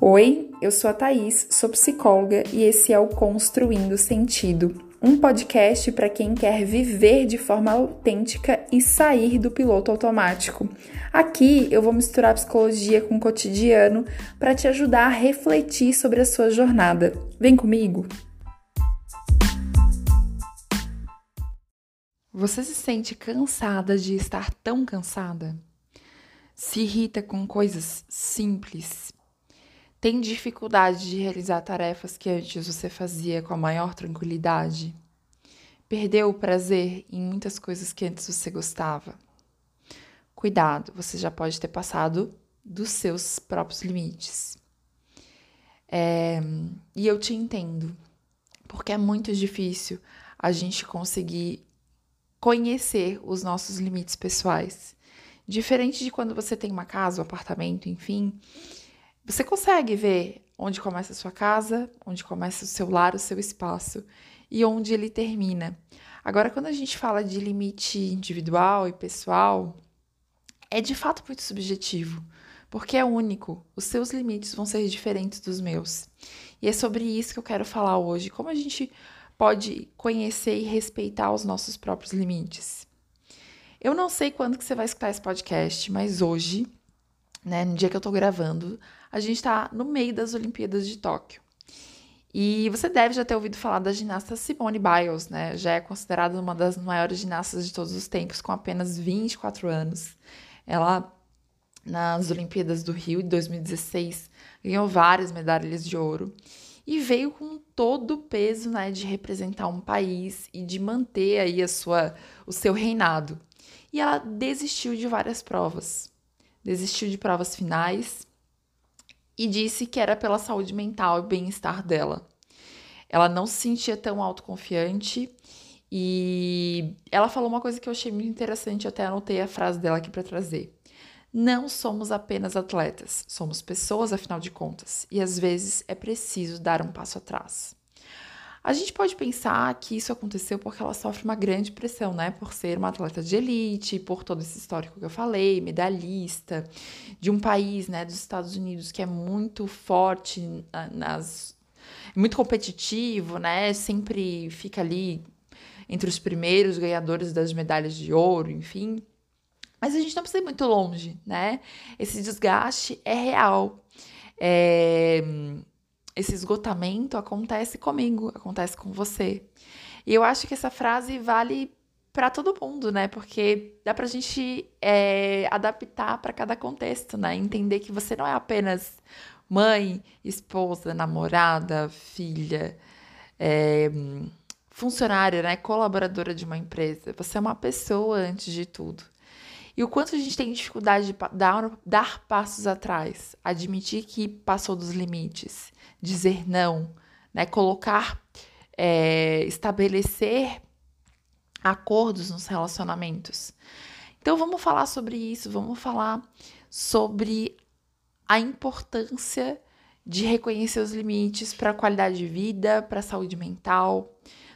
Oi, eu sou a Thaís, sou psicóloga e esse é o Construindo Sentido, um podcast para quem quer viver de forma autêntica e sair do piloto automático. Aqui eu vou misturar psicologia com o cotidiano para te ajudar a refletir sobre a sua jornada. Vem comigo! Você se sente cansada de estar tão cansada? Se irrita com coisas simples tem dificuldade de realizar tarefas que antes você fazia com a maior tranquilidade? Perdeu o prazer em muitas coisas que antes você gostava? Cuidado, você já pode ter passado dos seus próprios limites. É, e eu te entendo, porque é muito difícil a gente conseguir conhecer os nossos limites pessoais. Diferente de quando você tem uma casa, um apartamento, enfim, você consegue ver onde começa a sua casa, onde começa o seu lar, o seu espaço e onde ele termina. Agora, quando a gente fala de limite individual e pessoal, é de fato muito subjetivo, porque é único. Os seus limites vão ser diferentes dos meus. E é sobre isso que eu quero falar hoje. Como a gente pode conhecer e respeitar os nossos próprios limites. Eu não sei quando que você vai escutar esse podcast, mas hoje, né, no dia que eu tô gravando, a gente está no meio das Olimpíadas de Tóquio. E você deve já ter ouvido falar da ginasta Simone Biles, né? Já é considerada uma das maiores ginastas de todos os tempos, com apenas 24 anos. Ela, nas Olimpíadas do Rio de 2016, ganhou várias medalhas de ouro e veio com todo o peso, né, de representar um país e de manter aí a sua, o seu reinado. E ela desistiu de várias provas. Desistiu de provas finais e disse que era pela saúde mental e bem-estar dela. Ela não se sentia tão autoconfiante e ela falou uma coisa que eu achei muito interessante, eu até anotei a frase dela aqui para trazer. Não somos apenas atletas, somos pessoas afinal de contas, e às vezes é preciso dar um passo atrás. A gente pode pensar que isso aconteceu porque ela sofre uma grande pressão, né? Por ser uma atleta de elite, por todo esse histórico que eu falei, medalhista, de um país, né, dos Estados Unidos, que é muito forte nas. muito competitivo, né? Sempre fica ali entre os primeiros ganhadores das medalhas de ouro, enfim. Mas a gente não precisa ir muito longe, né? Esse desgaste é real. É esse esgotamento acontece comigo, acontece com você. E eu acho que essa frase vale para todo mundo, né? Porque dá pra gente é, adaptar para cada contexto, né? Entender que você não é apenas mãe, esposa, namorada, filha, é, funcionária, né? Colaboradora de uma empresa. Você é uma pessoa antes de tudo. E o quanto a gente tem dificuldade de dar, dar passos atrás, admitir que passou dos limites, dizer não, né? Colocar, é, estabelecer acordos nos relacionamentos. Então vamos falar sobre isso, vamos falar sobre a importância de reconhecer os limites para a qualidade de vida, para a saúde mental.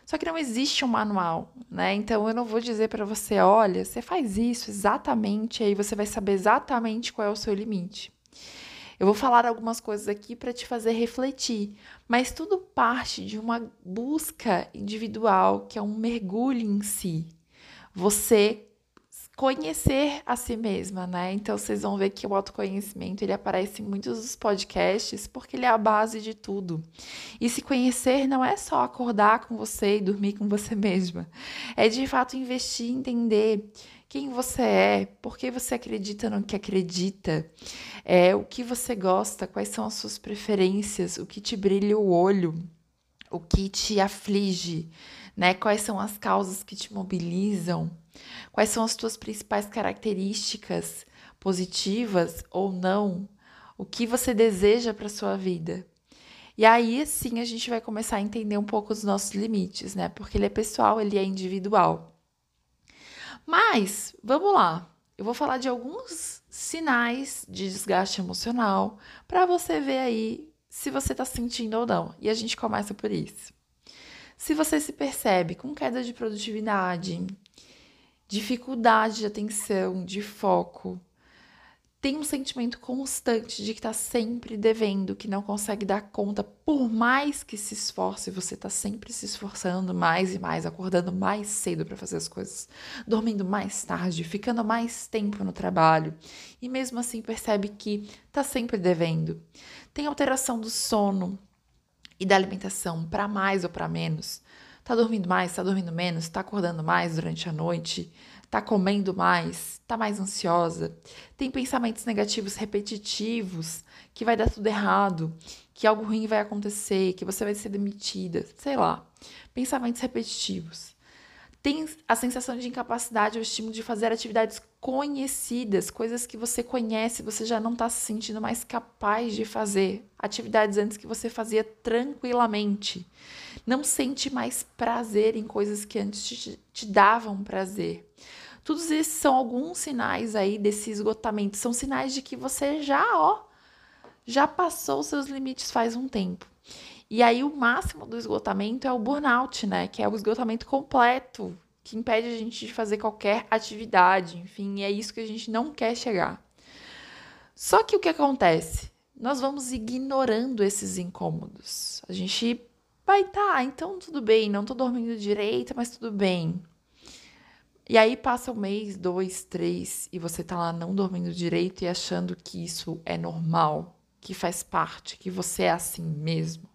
Só que não existe um manual, né? Então eu não vou dizer para você, olha, você faz isso exatamente, aí você vai saber exatamente qual é o seu limite. Eu vou falar algumas coisas aqui para te fazer refletir, mas tudo parte de uma busca individual, que é um mergulho em si. Você conhecer a si mesma, né? Então vocês vão ver que o autoconhecimento ele aparece em muitos dos podcasts porque ele é a base de tudo. E se conhecer não é só acordar com você e dormir com você mesma. É de fato investir entender quem você é, por que você acredita no que acredita, é, o que você gosta, quais são as suas preferências, o que te brilha o olho, o que te aflige, né? Quais são as causas que te mobilizam. Quais são as tuas principais características positivas ou não? O que você deseja para sua vida? E aí sim a gente vai começar a entender um pouco os nossos limites, né? Porque ele é pessoal, ele é individual. Mas, vamos lá. Eu vou falar de alguns sinais de desgaste emocional para você ver aí se você está sentindo ou não. E a gente começa por isso. Se você se percebe com queda de produtividade, dificuldade de atenção, de foco, tem um sentimento constante de que está sempre devendo, que não consegue dar conta, por mais que se esforce, você está sempre se esforçando mais e mais, acordando mais cedo para fazer as coisas, dormindo mais tarde, ficando mais tempo no trabalho, e mesmo assim percebe que está sempre devendo. Tem alteração do sono e da alimentação para mais ou para menos. Tá dormindo mais, tá dormindo menos, tá acordando mais durante a noite, tá comendo mais, tá mais ansiosa, tem pensamentos negativos repetitivos, que vai dar tudo errado, que algo ruim vai acontecer, que você vai ser demitida, sei lá. Pensamentos repetitivos. Tem a sensação de incapacidade ou estímulo de fazer atividades conhecidas, coisas que você conhece, você já não está se sentindo mais capaz de fazer. Atividades antes que você fazia tranquilamente. Não sente mais prazer em coisas que antes te, te davam prazer. Todos esses são alguns sinais aí desse esgotamento. São sinais de que você já, ó, já passou os seus limites faz um tempo. E aí o máximo do esgotamento é o burnout, né? Que é o esgotamento completo, que impede a gente de fazer qualquer atividade, enfim, é isso que a gente não quer chegar. Só que o que acontece? Nós vamos ignorando esses incômodos. A gente vai, tá, então tudo bem, não tô dormindo direito, mas tudo bem. E aí passa um mês, dois, três, e você tá lá não dormindo direito e achando que isso é normal, que faz parte, que você é assim mesmo.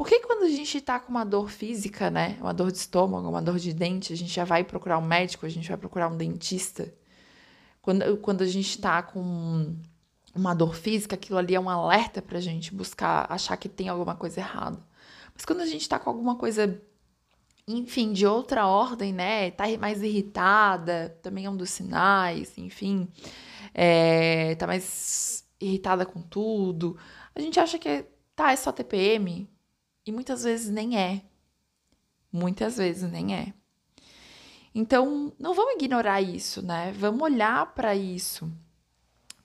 Por que quando a gente tá com uma dor física, né? Uma dor de estômago, uma dor de dente, a gente já vai procurar um médico, a gente vai procurar um dentista? Quando, quando a gente tá com uma dor física, aquilo ali é um alerta pra gente buscar achar que tem alguma coisa errada. Mas quando a gente tá com alguma coisa enfim, de outra ordem, né? Tá mais irritada, também é um dos sinais, enfim. É, tá mais irritada com tudo. A gente acha que tá, é só TPM. E muitas vezes nem é. Muitas vezes nem é. Então, não vamos ignorar isso, né? Vamos olhar para isso.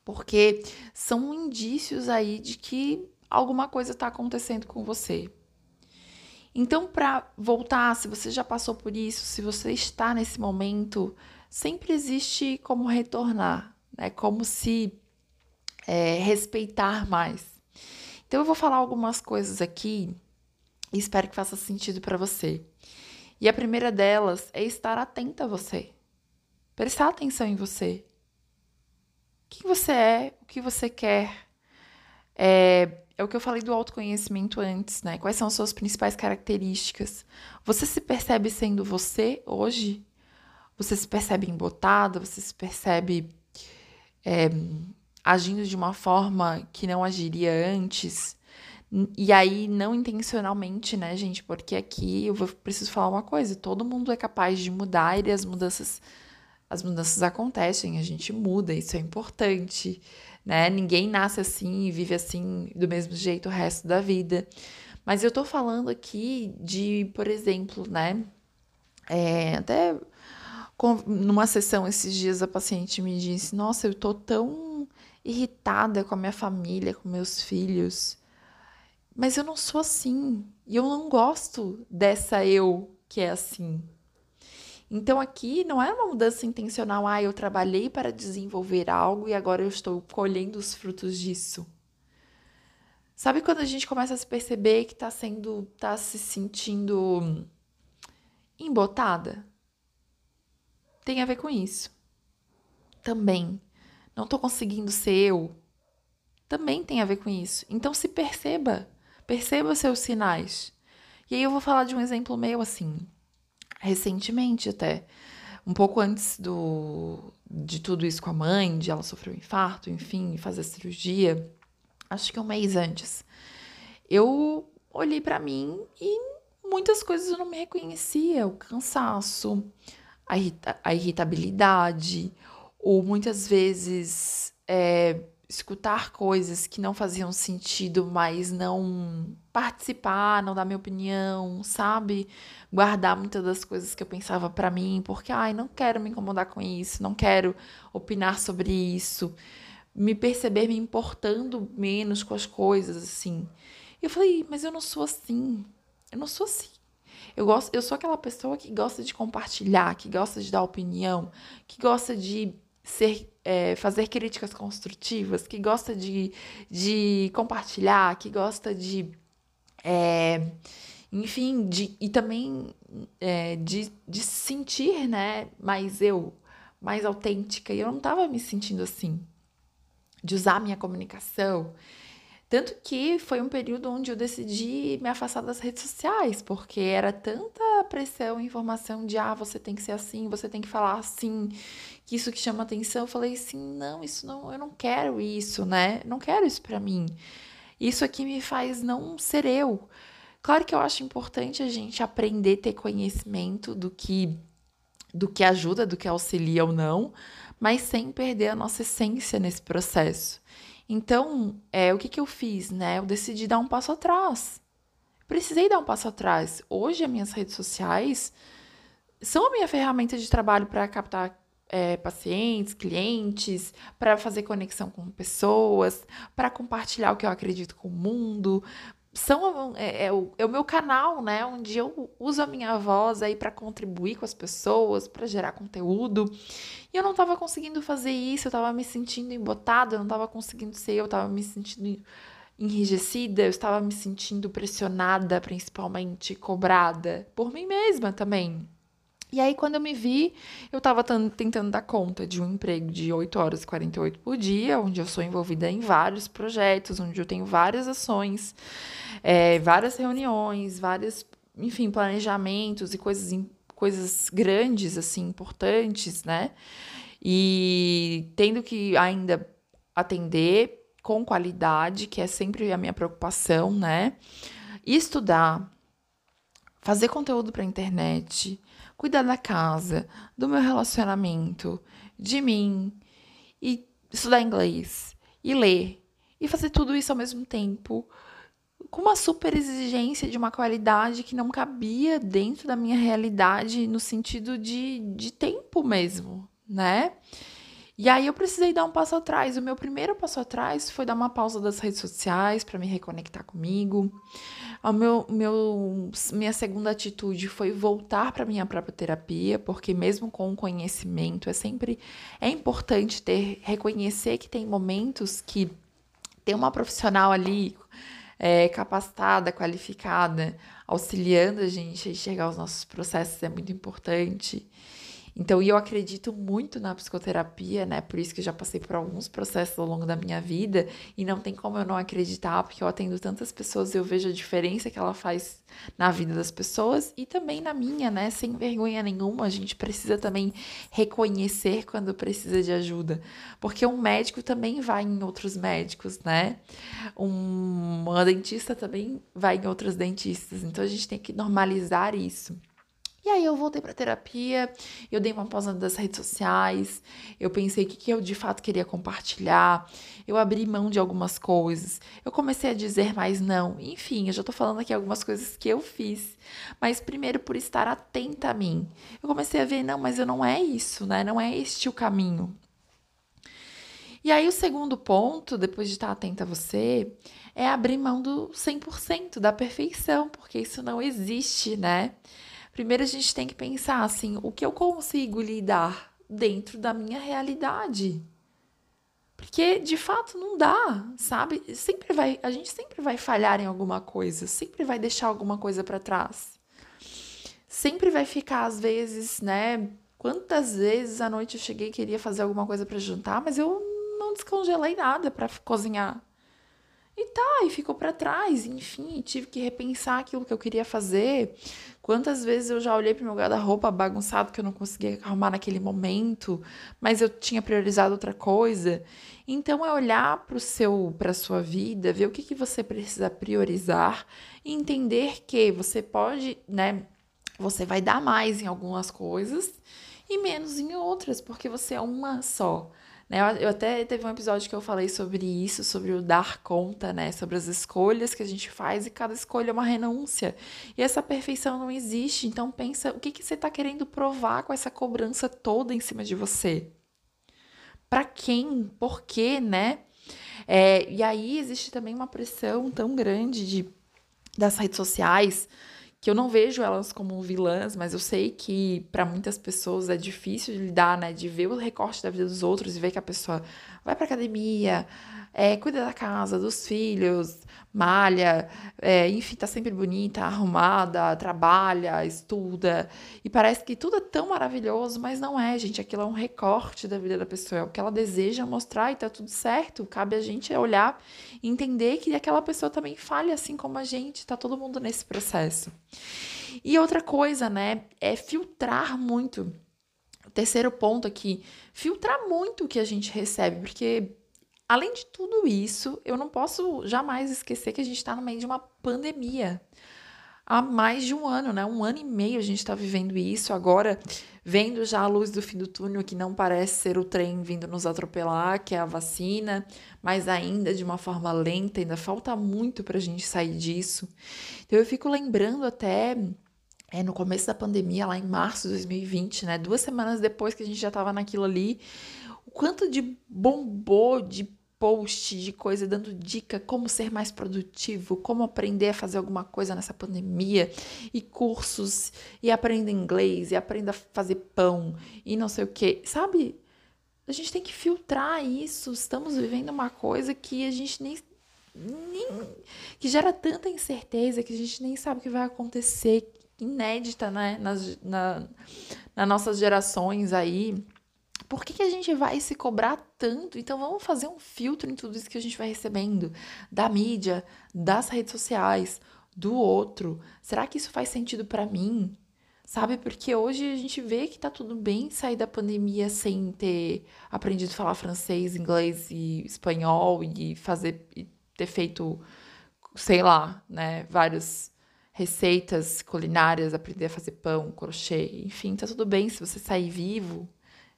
Porque são indícios aí de que alguma coisa está acontecendo com você. Então, para voltar, se você já passou por isso, se você está nesse momento, sempre existe como retornar, né? Como se é, respeitar mais. Então, eu vou falar algumas coisas aqui e espero que faça sentido para você. E a primeira delas é estar atenta a você. Prestar atenção em você. O que você é, o que você quer. É, é o que eu falei do autoconhecimento antes, né? Quais são as suas principais características? Você se percebe sendo você hoje? Você se percebe embotada? Você se percebe é, agindo de uma forma que não agiria antes? E aí, não intencionalmente, né, gente? Porque aqui eu preciso falar uma coisa: todo mundo é capaz de mudar e as mudanças, as mudanças acontecem, a gente muda, isso é importante né? Ninguém nasce assim e vive assim do mesmo jeito o resto da vida. Mas eu tô falando aqui de, por exemplo, né? É, até com, numa sessão esses dias a paciente me disse: Nossa, eu tô tão irritada com a minha família, com meus filhos. Mas eu não sou assim. E eu não gosto dessa eu que é assim. Então aqui não é uma mudança intencional, ah, eu trabalhei para desenvolver algo e agora eu estou colhendo os frutos disso. Sabe quando a gente começa a se perceber que está sendo, está se sentindo embotada? Tem a ver com isso. Também. Não estou conseguindo ser eu. Também tem a ver com isso. Então se perceba. Perceba seus sinais. E aí eu vou falar de um exemplo meu assim recentemente até. Um pouco antes do, de tudo isso com a mãe, de ela sofrer um infarto, enfim, fazer cirurgia, acho que um mês antes, eu olhei para mim e muitas coisas eu não me reconhecia, o cansaço, a, a irritabilidade, ou muitas vezes é, escutar coisas que não faziam sentido, mas não participar, não dar minha opinião, sabe? Guardar muitas das coisas que eu pensava para mim, porque ai, não quero me incomodar com isso, não quero opinar sobre isso, me perceber me importando menos com as coisas assim. Eu falei, mas eu não sou assim. Eu não sou assim. Eu gosto, eu sou aquela pessoa que gosta de compartilhar, que gosta de dar opinião, que gosta de ser, é, fazer críticas construtivas, que gosta de, de compartilhar, que gosta de. É, enfim, de, e também é, de, de sentir, né, mais eu, mais autêntica. E eu não estava me sentindo assim, de usar minha comunicação. Tanto que foi um período onde eu decidi me afastar das redes sociais, porque era tanta pressão, informação de ah, você tem que ser assim, você tem que falar assim, que isso que chama atenção. Eu falei assim, não, isso não, eu não quero isso, né? Não quero isso para mim. Isso aqui me faz não ser eu. Claro que eu acho importante a gente aprender, ter conhecimento do que do que ajuda, do que auxilia ou não, mas sem perder a nossa essência nesse processo. Então, é, o que, que eu fiz, né? Eu decidi dar um passo atrás. Precisei dar um passo atrás. Hoje, as minhas redes sociais são a minha ferramenta de trabalho para captar é, pacientes, clientes, para fazer conexão com pessoas, para compartilhar o que eu acredito com o mundo, são é, é, o, é, o, meu canal, né? Onde eu uso a minha voz aí para contribuir com as pessoas, para gerar conteúdo. E eu não estava conseguindo fazer isso, eu estava me sentindo embotada, eu não estava conseguindo ser eu, estava me sentindo enrijecida, eu estava me sentindo pressionada, principalmente cobrada por mim mesma também. E aí, quando eu me vi, eu estava tentando dar conta de um emprego de 8 horas e 48 por dia, onde eu sou envolvida em vários projetos, onde eu tenho várias ações, é, várias reuniões, vários, enfim, planejamentos e coisas, coisas grandes, assim, importantes, né? E tendo que ainda atender com qualidade, que é sempre a minha preocupação, né? E estudar, fazer conteúdo para internet, cuidar da casa, do meu relacionamento, de mim, e estudar inglês, e ler, e fazer tudo isso ao mesmo tempo, com uma super exigência de uma qualidade que não cabia dentro da minha realidade no sentido de, de tempo mesmo, né? E aí eu precisei dar um passo atrás. O meu primeiro passo atrás foi dar uma pausa das redes sociais para me reconectar comigo. O meu, meu, minha segunda atitude foi voltar para minha própria terapia, porque mesmo com o conhecimento, é sempre é importante ter reconhecer que tem momentos que tem uma profissional ali é, capacitada, qualificada, auxiliando a gente a enxergar os nossos processos é muito importante. Então, e eu acredito muito na psicoterapia, né? Por isso que eu já passei por alguns processos ao longo da minha vida e não tem como eu não acreditar, porque eu atendo tantas pessoas e eu vejo a diferença que ela faz na vida das pessoas e também na minha, né? Sem vergonha nenhuma, a gente precisa também reconhecer quando precisa de ajuda, porque um médico também vai em outros médicos, né? Um, uma dentista também vai em outros dentistas, então a gente tem que normalizar isso. E aí eu voltei para terapia, eu dei uma pausa das redes sociais, eu pensei o que, que eu de fato queria compartilhar, eu abri mão de algumas coisas, eu comecei a dizer mais não, enfim, eu já tô falando aqui algumas coisas que eu fiz, mas primeiro por estar atenta a mim. Eu comecei a ver, não, mas eu não é isso, né? Não é este o caminho. E aí o segundo ponto, depois de estar atenta a você, é abrir mão do 100%, da perfeição, porque isso não existe, né? Primeiro a gente tem que pensar assim, o que eu consigo lidar dentro da minha realidade? Porque de fato não dá, sabe? Sempre vai, a gente sempre vai falhar em alguma coisa, sempre vai deixar alguma coisa para trás. Sempre vai ficar às vezes, né? Quantas vezes à noite eu cheguei e queria fazer alguma coisa para jantar, mas eu não descongelei nada para cozinhar. E tá, e ficou para trás, enfim, tive que repensar aquilo que eu queria fazer. Quantas vezes eu já olhei para meu guarda-roupa bagunçado que eu não conseguia arrumar naquele momento, mas eu tinha priorizado outra coisa. Então é olhar para o seu, para sua vida, ver o que, que você precisa priorizar e entender que você pode, né, você vai dar mais em algumas coisas e menos em outras, porque você é uma só. Né? Eu até teve um episódio que eu falei sobre isso, sobre o dar conta, né? Sobre as escolhas que a gente faz e cada escolha é uma renúncia. E essa perfeição não existe. Então pensa o que, que você está querendo provar com essa cobrança toda em cima de você. Para quem? Por quê, né? É, e aí existe também uma pressão tão grande de, das redes sociais que eu não vejo elas como vilãs, mas eu sei que para muitas pessoas é difícil de lidar, né? De ver o recorte da vida dos outros e ver que a pessoa vai pra academia, é, cuida da casa, dos filhos, malha, é, enfim, tá sempre bonita, arrumada, trabalha, estuda. E parece que tudo é tão maravilhoso, mas não é, gente. Aquilo é um recorte da vida da pessoa, é o que ela deseja mostrar e tá tudo certo. Cabe a gente olhar e entender que aquela pessoa também falha assim como a gente, tá todo mundo nesse processo. E outra coisa, né, é filtrar muito. O terceiro ponto aqui, filtrar muito o que a gente recebe, porque Além de tudo isso, eu não posso jamais esquecer que a gente está no meio de uma pandemia. Há mais de um ano, né? Um ano e meio a gente está vivendo isso. Agora, vendo já a luz do fim do túnel, que não parece ser o trem vindo nos atropelar, que é a vacina, mas ainda de uma forma lenta, ainda falta muito para a gente sair disso. Então, eu fico lembrando até é, no começo da pandemia, lá em março de 2020, né? Duas semanas depois que a gente já estava naquilo ali, quanto de bombou de post, de coisa dando dica como ser mais produtivo, como aprender a fazer alguma coisa nessa pandemia, e cursos, e aprenda inglês, e aprenda a fazer pão, e não sei o que, sabe? A gente tem que filtrar isso. Estamos vivendo uma coisa que a gente nem, nem que gera tanta incerteza que a gente nem sabe o que vai acontecer, inédita, né, nas, na, nas nossas gerações aí por que, que a gente vai se cobrar tanto? Então vamos fazer um filtro em tudo isso que a gente vai recebendo da mídia, das redes sociais, do outro. Será que isso faz sentido para mim? Sabe? Porque hoje a gente vê que tá tudo bem sair da pandemia sem ter aprendido a falar francês, inglês e espanhol e fazer e ter feito, sei lá, né, várias receitas culinárias, aprender a fazer pão, crochê, enfim, tá tudo bem se você sair vivo,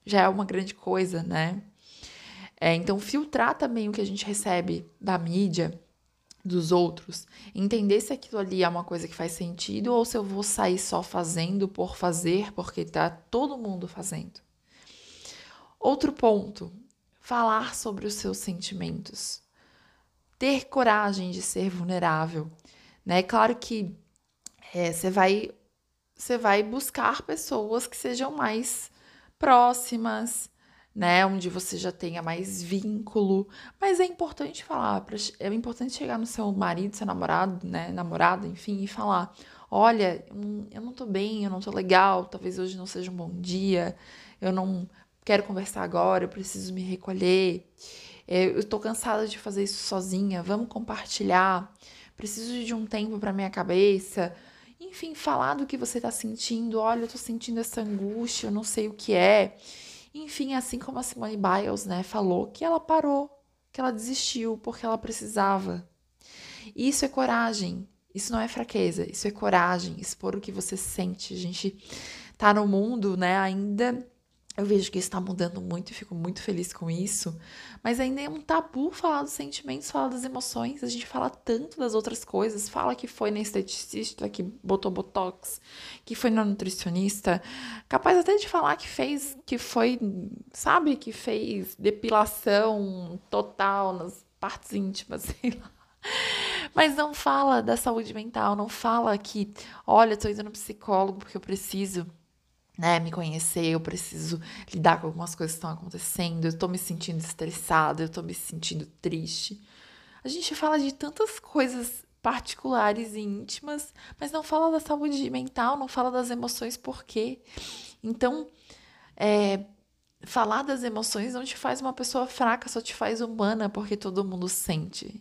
já é uma grande coisa, né? É, então, filtrar também o que a gente recebe da mídia, dos outros, entender se aquilo ali é uma coisa que faz sentido ou se eu vou sair só fazendo por fazer, porque tá todo mundo fazendo. Outro ponto, falar sobre os seus sentimentos. Ter coragem de ser vulnerável, né? Claro que é, você vai você vai buscar pessoas que sejam mais próximas, né? Onde você já tenha mais vínculo. Mas é importante falar, é importante chegar no seu marido, seu namorado, né? Namorada, enfim, e falar: olha, eu não tô bem, eu não tô legal, talvez hoje não seja um bom dia, eu não quero conversar agora, eu preciso me recolher. É, eu tô cansada de fazer isso sozinha, vamos compartilhar. Preciso de um tempo para minha cabeça enfim, falar do que você está sentindo. Olha, eu tô sentindo essa angústia, eu não sei o que é. Enfim, assim como a Simone Biles, né, falou que ela parou, que ela desistiu porque ela precisava. Isso é coragem. Isso não é fraqueza, isso é coragem, expor o que você sente. A gente tá no mundo, né, ainda eu vejo que está mudando muito e fico muito feliz com isso. Mas ainda é um tabu falar dos sentimentos, falar das emoções. A gente fala tanto das outras coisas. Fala que foi na esteticista que botou botox, que foi na nutricionista. Capaz até de falar que fez, que foi, sabe, que fez depilação total nas partes íntimas, sei lá. Mas não fala da saúde mental, não fala que, olha, tô indo no psicólogo porque eu preciso né, me conhecer, eu preciso lidar com algumas coisas que estão acontecendo, eu tô me sentindo estressada, eu tô me sentindo triste. A gente fala de tantas coisas particulares e íntimas, mas não fala da saúde mental, não fala das emoções, por quê? Então, é, falar das emoções não te faz uma pessoa fraca, só te faz humana, porque todo mundo sente.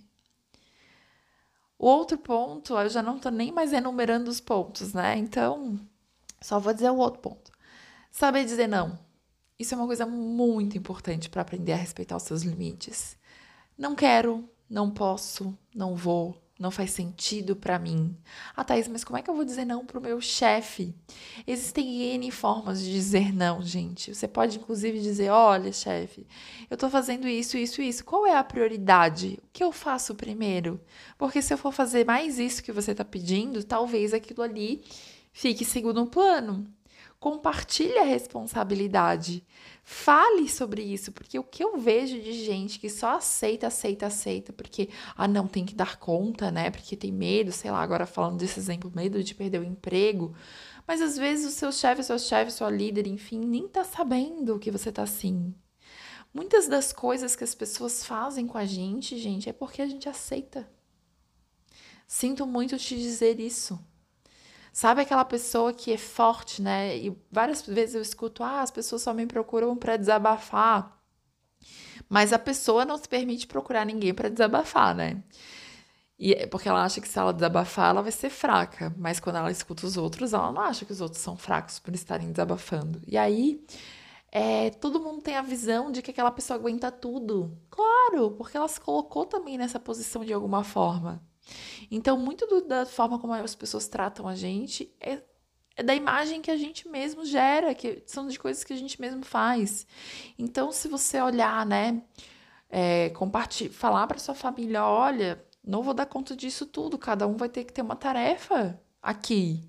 O outro ponto, eu já não tô nem mais enumerando os pontos, né? Então, só vou dizer o outro ponto. Saber dizer não. Isso é uma coisa muito importante para aprender a respeitar os seus limites. Não quero, não posso, não vou, não faz sentido para mim. Ah, Thaís, mas como é que eu vou dizer não pro meu chefe? Existem N formas de dizer não, gente. Você pode, inclusive, dizer: olha, chefe, eu tô fazendo isso, isso, isso. Qual é a prioridade? O que eu faço primeiro? Porque se eu for fazer mais isso que você tá pedindo, talvez aquilo ali fique segundo plano. Compartilhe a responsabilidade. Fale sobre isso, porque o que eu vejo de gente que só aceita, aceita, aceita, porque, ah, não, tem que dar conta, né? Porque tem medo, sei lá, agora falando desse exemplo, medo de perder o emprego. Mas às vezes o seu chefe, seu chefe, sua líder, enfim, nem tá sabendo que você tá assim. Muitas das coisas que as pessoas fazem com a gente, gente, é porque a gente aceita. Sinto muito te dizer isso. Sabe aquela pessoa que é forte, né? E várias vezes eu escuto, ah, as pessoas só me procuram para desabafar. Mas a pessoa não se permite procurar ninguém para desabafar, né? E é porque ela acha que se ela desabafar, ela vai ser fraca. Mas quando ela escuta os outros, ela não acha que os outros são fracos por estarem desabafando. E aí, é, todo mundo tem a visão de que aquela pessoa aguenta tudo. Claro, porque ela se colocou também nessa posição de alguma forma. Então, muito do, da forma como as pessoas tratam a gente é, é, da imagem que a gente mesmo gera, que são de coisas que a gente mesmo faz. Então, se você olhar, né, é, compartilhar, falar para sua família, olha, não vou dar conta disso tudo, cada um vai ter que ter uma tarefa aqui.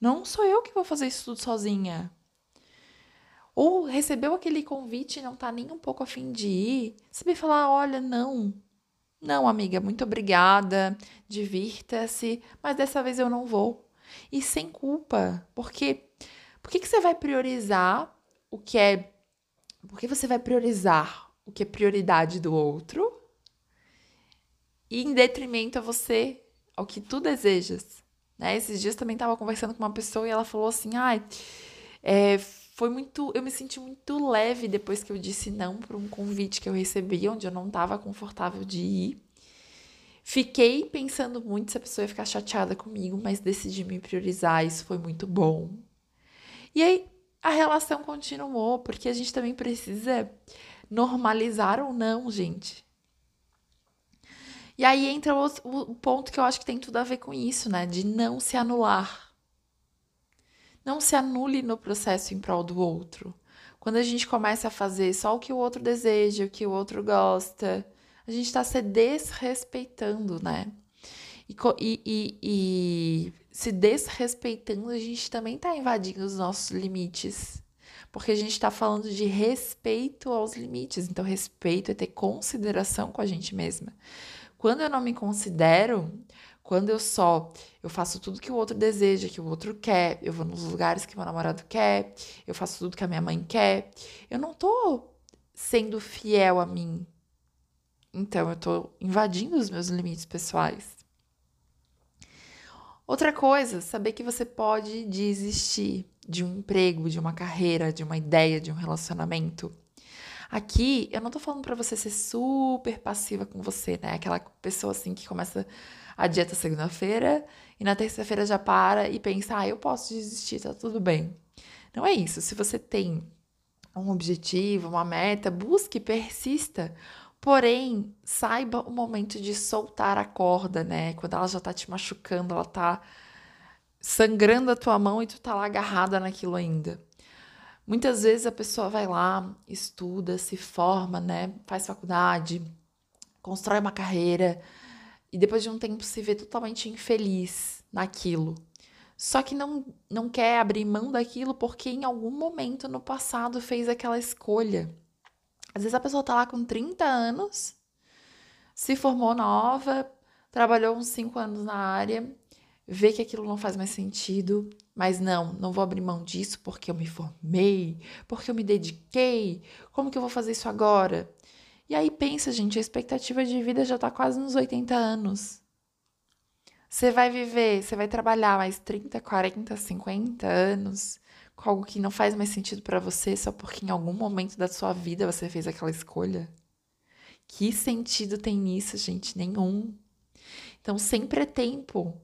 Não sou eu que vou fazer isso tudo sozinha. Ou recebeu aquele convite e não tá nem um pouco afim de ir, saber falar, olha, não, não, amiga, muito obrigada, divirta-se, mas dessa vez eu não vou. E sem culpa, porque por que, que você vai priorizar o que é. Por que você vai priorizar o que é prioridade do outro e em detrimento a você, ao que tu desejas? Né? Esses dias também estava conversando com uma pessoa e ela falou assim: ai, é, foi muito. Eu me senti muito leve depois que eu disse não para um convite que eu recebi, onde eu não estava confortável de ir. Fiquei pensando muito se a pessoa ia ficar chateada comigo, mas decidi me priorizar, isso foi muito bom. E aí a relação continuou, porque a gente também precisa normalizar ou não, gente. E aí entra o, o ponto que eu acho que tem tudo a ver com isso, né? De não se anular. Não se anule no processo em prol do outro. Quando a gente começa a fazer só o que o outro deseja, o que o outro gosta, a gente está se desrespeitando, né? E, e, e, se desrespeitando, a gente também está invadindo os nossos limites. Porque a gente está falando de respeito aos limites. Então, respeito é ter consideração com a gente mesma. Quando eu não me considero, quando eu só eu faço tudo que o outro deseja, que o outro quer, eu vou nos lugares que meu namorado quer, eu faço tudo que a minha mãe quer, eu não tô sendo fiel a mim. Então eu tô invadindo os meus limites pessoais. Outra coisa, saber que você pode desistir de um emprego, de uma carreira, de uma ideia, de um relacionamento. Aqui, eu não tô falando para você ser super passiva com você, né? Aquela pessoa assim que começa a dieta segunda-feira e na terça-feira já para e pensa, ah, eu posso desistir, tá tudo bem. Não é isso. Se você tem um objetivo, uma meta, busque, persista. Porém, saiba o momento de soltar a corda, né? Quando ela já tá te machucando, ela tá sangrando a tua mão e tu tá lá agarrada naquilo ainda. Muitas vezes a pessoa vai lá, estuda, se forma, né? Faz faculdade, constrói uma carreira, e depois de um tempo se vê totalmente infeliz naquilo. Só que não, não quer abrir mão daquilo porque em algum momento no passado fez aquela escolha. Às vezes a pessoa tá lá com 30 anos, se formou nova, trabalhou uns 5 anos na área, vê que aquilo não faz mais sentido, mas não, não vou abrir mão disso porque eu me formei, porque eu me dediquei. Como que eu vou fazer isso agora? E aí pensa, gente, a expectativa de vida já está quase nos 80 anos. Você vai viver, você vai trabalhar mais 30, 40, 50 anos com algo que não faz mais sentido para você só porque em algum momento da sua vida você fez aquela escolha? Que sentido tem nisso, gente? Nenhum. Então sempre é tempo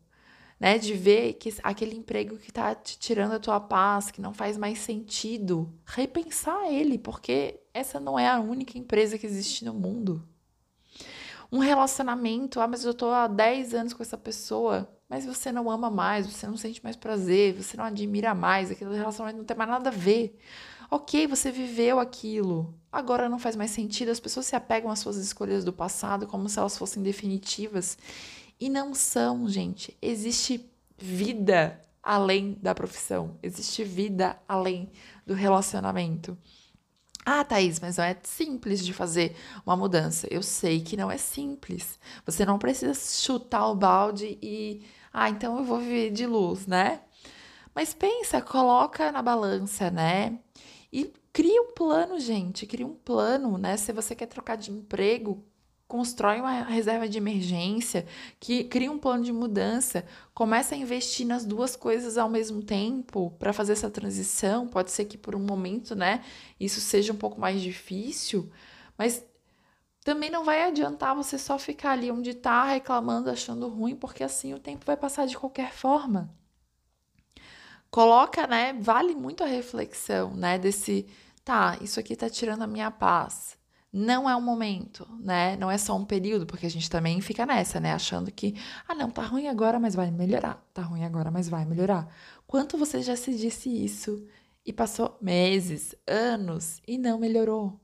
né? De ver que aquele emprego que tá te tirando a tua paz, que não faz mais sentido, repensar ele, porque essa não é a única empresa que existe no mundo. Um relacionamento, ah, mas eu tô há 10 anos com essa pessoa, mas você não ama mais, você não sente mais prazer, você não admira mais, aquele relacionamento não tem mais nada a ver. Ok, você viveu aquilo, agora não faz mais sentido, as pessoas se apegam às suas escolhas do passado como se elas fossem definitivas e não são, gente. Existe vida além da profissão, existe vida além do relacionamento. Ah, Thaís, mas não é simples de fazer uma mudança. Eu sei que não é simples. Você não precisa chutar o balde e. Ah, então eu vou viver de luz, né? Mas pensa, coloca na balança, né? E cria um plano, gente. Cria um plano, né? Se você quer trocar de emprego, constrói uma reserva de emergência, que cria um plano de mudança, começa a investir nas duas coisas ao mesmo tempo para fazer essa transição. Pode ser que por um momento, né, isso seja um pouco mais difícil, mas também não vai adiantar você só ficar ali onde está reclamando, achando ruim, porque assim o tempo vai passar de qualquer forma. Coloca, né? Vale muito a reflexão, né? Desse, tá, isso aqui tá tirando a minha paz não é um momento, né? Não é só um período, porque a gente também fica nessa, né? Achando que, ah, não, tá ruim agora, mas vai melhorar. Tá ruim agora, mas vai melhorar. Quanto você já se disse isso e passou meses, anos e não melhorou?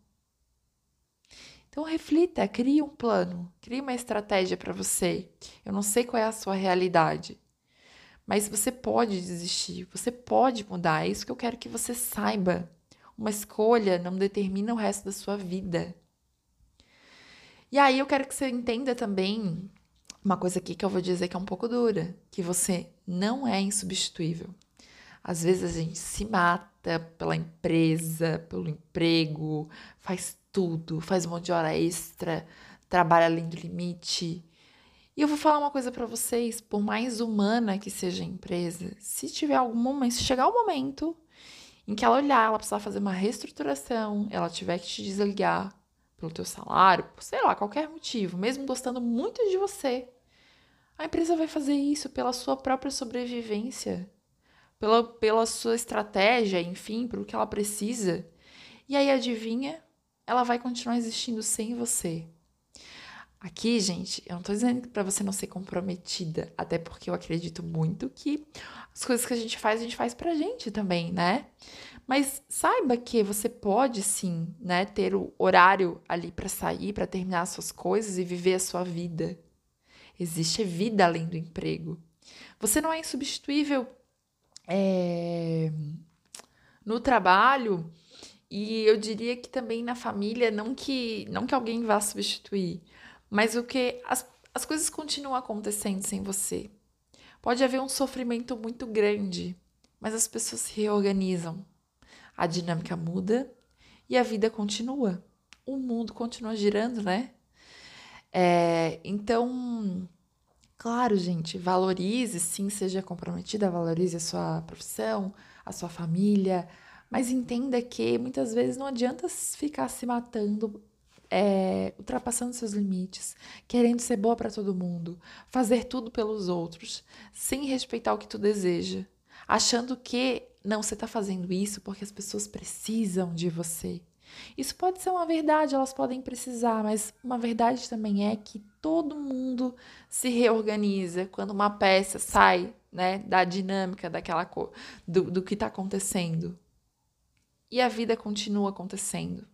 Então reflita, crie um plano, crie uma estratégia para você. Eu não sei qual é a sua realidade, mas você pode desistir, você pode mudar. É isso que eu quero que você saiba. Uma escolha não determina o resto da sua vida. E aí eu quero que você entenda também uma coisa aqui que eu vou dizer que é um pouco dura, que você não é insubstituível. Às vezes a gente se mata pela empresa, pelo emprego, faz tudo, faz um monte de hora extra, trabalha além do limite. E eu vou falar uma coisa para vocês, por mais humana que seja a empresa, se tiver algum momento, se chegar o momento em que ela olhar, ela precisar fazer uma reestruturação, ela tiver que te desligar pelo teu salário, por sei lá, qualquer motivo, mesmo gostando muito de você, a empresa vai fazer isso pela sua própria sobrevivência, pela, pela sua estratégia, enfim, pelo que ela precisa. E aí, adivinha? Ela vai continuar existindo sem você. Aqui, gente, eu não tô dizendo para você não ser comprometida, até porque eu acredito muito que as coisas que a gente faz, a gente faz pra gente também, né? Mas saiba que você pode sim, né, ter o horário ali para sair, para terminar as suas coisas e viver a sua vida. Existe vida além do emprego. Você não é insubstituível é, no trabalho e eu diria que também na família, não que não que alguém vá substituir, mas o que as, as coisas continuam acontecendo sem você. Pode haver um sofrimento muito grande, mas as pessoas se reorganizam. A dinâmica muda e a vida continua. O mundo continua girando, né? É, então, claro, gente, valorize, sim, seja comprometida, valorize a sua profissão, a sua família, mas entenda que muitas vezes não adianta ficar se matando é, ultrapassando seus limites, querendo ser boa para todo mundo, fazer tudo pelos outros, sem respeitar o que tu deseja, achando que não, você está fazendo isso porque as pessoas precisam de você. Isso pode ser uma verdade, elas podem precisar, mas uma verdade também é que todo mundo se reorganiza quando uma peça sai né, da dinâmica daquela cor, do, do que está acontecendo. E a vida continua acontecendo.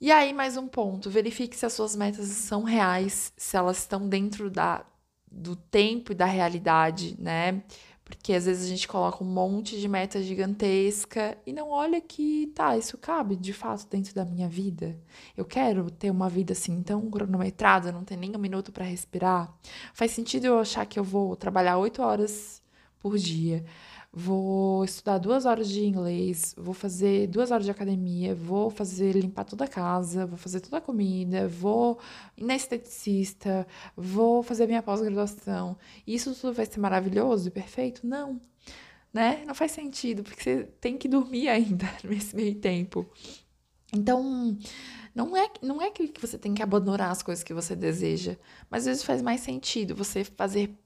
E aí, mais um ponto: verifique se as suas metas são reais, se elas estão dentro da, do tempo e da realidade, né? Porque às vezes a gente coloca um monte de meta gigantesca e não olha que, tá, isso cabe de fato dentro da minha vida. Eu quero ter uma vida assim tão cronometrada, não ter nem um minuto para respirar. Faz sentido eu achar que eu vou trabalhar oito horas por dia vou estudar duas horas de inglês, vou fazer duas horas de academia, vou fazer limpar toda a casa, vou fazer toda a comida, vou ir na esteticista, vou fazer minha pós-graduação. Isso tudo vai ser maravilhoso e perfeito? Não. Né? Não faz sentido, porque você tem que dormir ainda nesse meio tempo. Então, não é, não é que você tem que abandonar as coisas que você deseja, mas às vezes faz mais sentido você fazer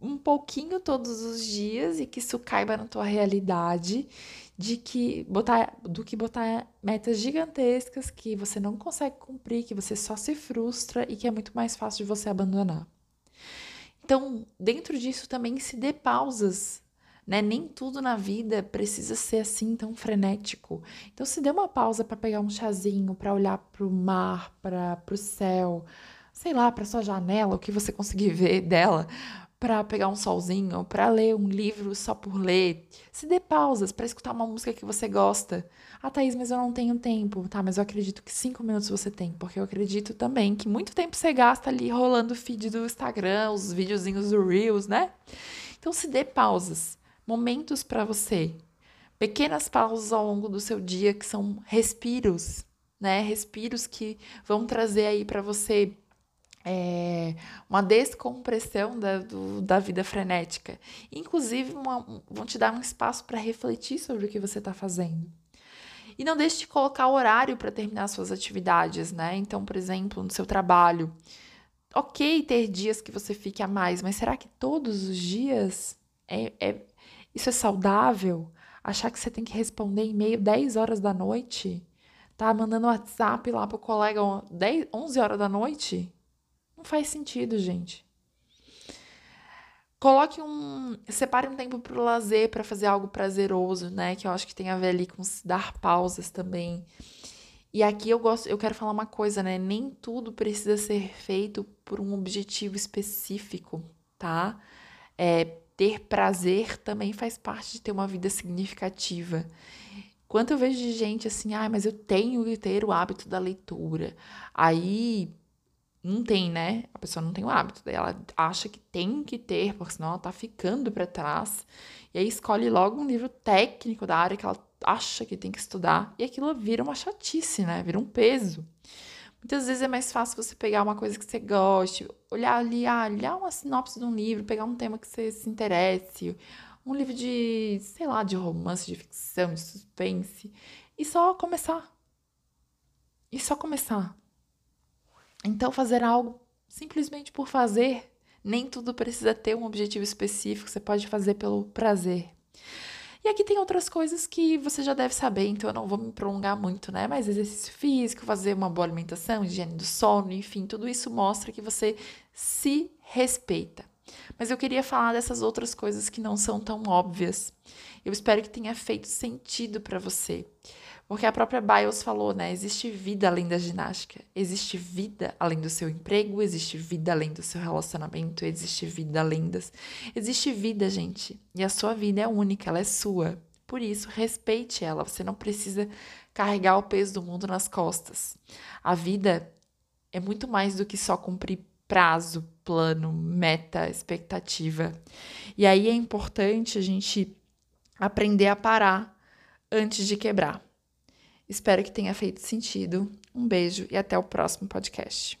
um pouquinho todos os dias e que isso caiba na tua realidade de que botar do que botar metas gigantescas que você não consegue cumprir, que você só se frustra e que é muito mais fácil de você abandonar. Então, dentro disso também se dê pausas, né? Nem tudo na vida precisa ser assim tão frenético. Então, se dê uma pausa para pegar um chazinho, para olhar para o mar, para o céu, sei lá, para sua janela, o que você conseguir ver dela, para pegar um solzinho, para ler um livro só por ler. Se dê pausas para escutar uma música que você gosta. Ah, Thaís, mas eu não tenho tempo. Tá, mas eu acredito que cinco minutos você tem, porque eu acredito também que muito tempo você gasta ali rolando o feed do Instagram, os videozinhos do Reels, né? Então se dê pausas, momentos para você. Pequenas pausas ao longo do seu dia que são respiros, né? Respiros que vão trazer aí para você é, uma descompressão da, do, da vida frenética. Inclusive, uma, vão te dar um espaço para refletir sobre o que você está fazendo. E não deixe de colocar horário para terminar suas atividades, né? Então, por exemplo, no seu trabalho. Ok ter dias que você fique a mais, mas será que todos os dias é, é isso é saudável? Achar que você tem que responder e-mail 10 horas da noite? Tá mandando WhatsApp lá pro colega 10, 11 horas da noite? Não faz sentido, gente. Coloque um. Separe um tempo para o lazer, para fazer algo prazeroso, né? Que eu acho que tem a ver ali com dar pausas também. E aqui eu gosto, eu quero falar uma coisa, né? Nem tudo precisa ser feito por um objetivo específico, tá? É, ter prazer também faz parte de ter uma vida significativa. Quanto eu vejo de gente assim, ah, mas eu tenho que ter o hábito da leitura. Aí não tem, né? A pessoa não tem o hábito, daí ela acha que tem que ter, porque senão ela tá ficando para trás. E aí escolhe logo um livro técnico da área que ela acha que tem que estudar, e aquilo vira uma chatice, né? Vira um peso. Muitas vezes é mais fácil você pegar uma coisa que você goste, olhar ali, ah, olhar uma sinopse de um livro, pegar um tema que você se interesse, um livro de, sei lá, de romance, de ficção, de suspense, e só começar. E só começar. Então, fazer algo simplesmente por fazer, nem tudo precisa ter um objetivo específico, você pode fazer pelo prazer. E aqui tem outras coisas que você já deve saber, então eu não vou me prolongar muito, né? Mas exercício físico, fazer uma boa alimentação, higiene do sono, enfim, tudo isso mostra que você se respeita. Mas eu queria falar dessas outras coisas que não são tão óbvias. Eu espero que tenha feito sentido para você. Porque a própria Biles falou, né? Existe vida além da ginástica. Existe vida além do seu emprego, existe vida além do seu relacionamento, existe vida além das. Existe vida, gente. E a sua vida é única, ela é sua. Por isso, respeite ela. Você não precisa carregar o peso do mundo nas costas. A vida é muito mais do que só cumprir prazo, plano, meta, expectativa. E aí é importante a gente aprender a parar antes de quebrar. Espero que tenha feito sentido. Um beijo e até o próximo podcast.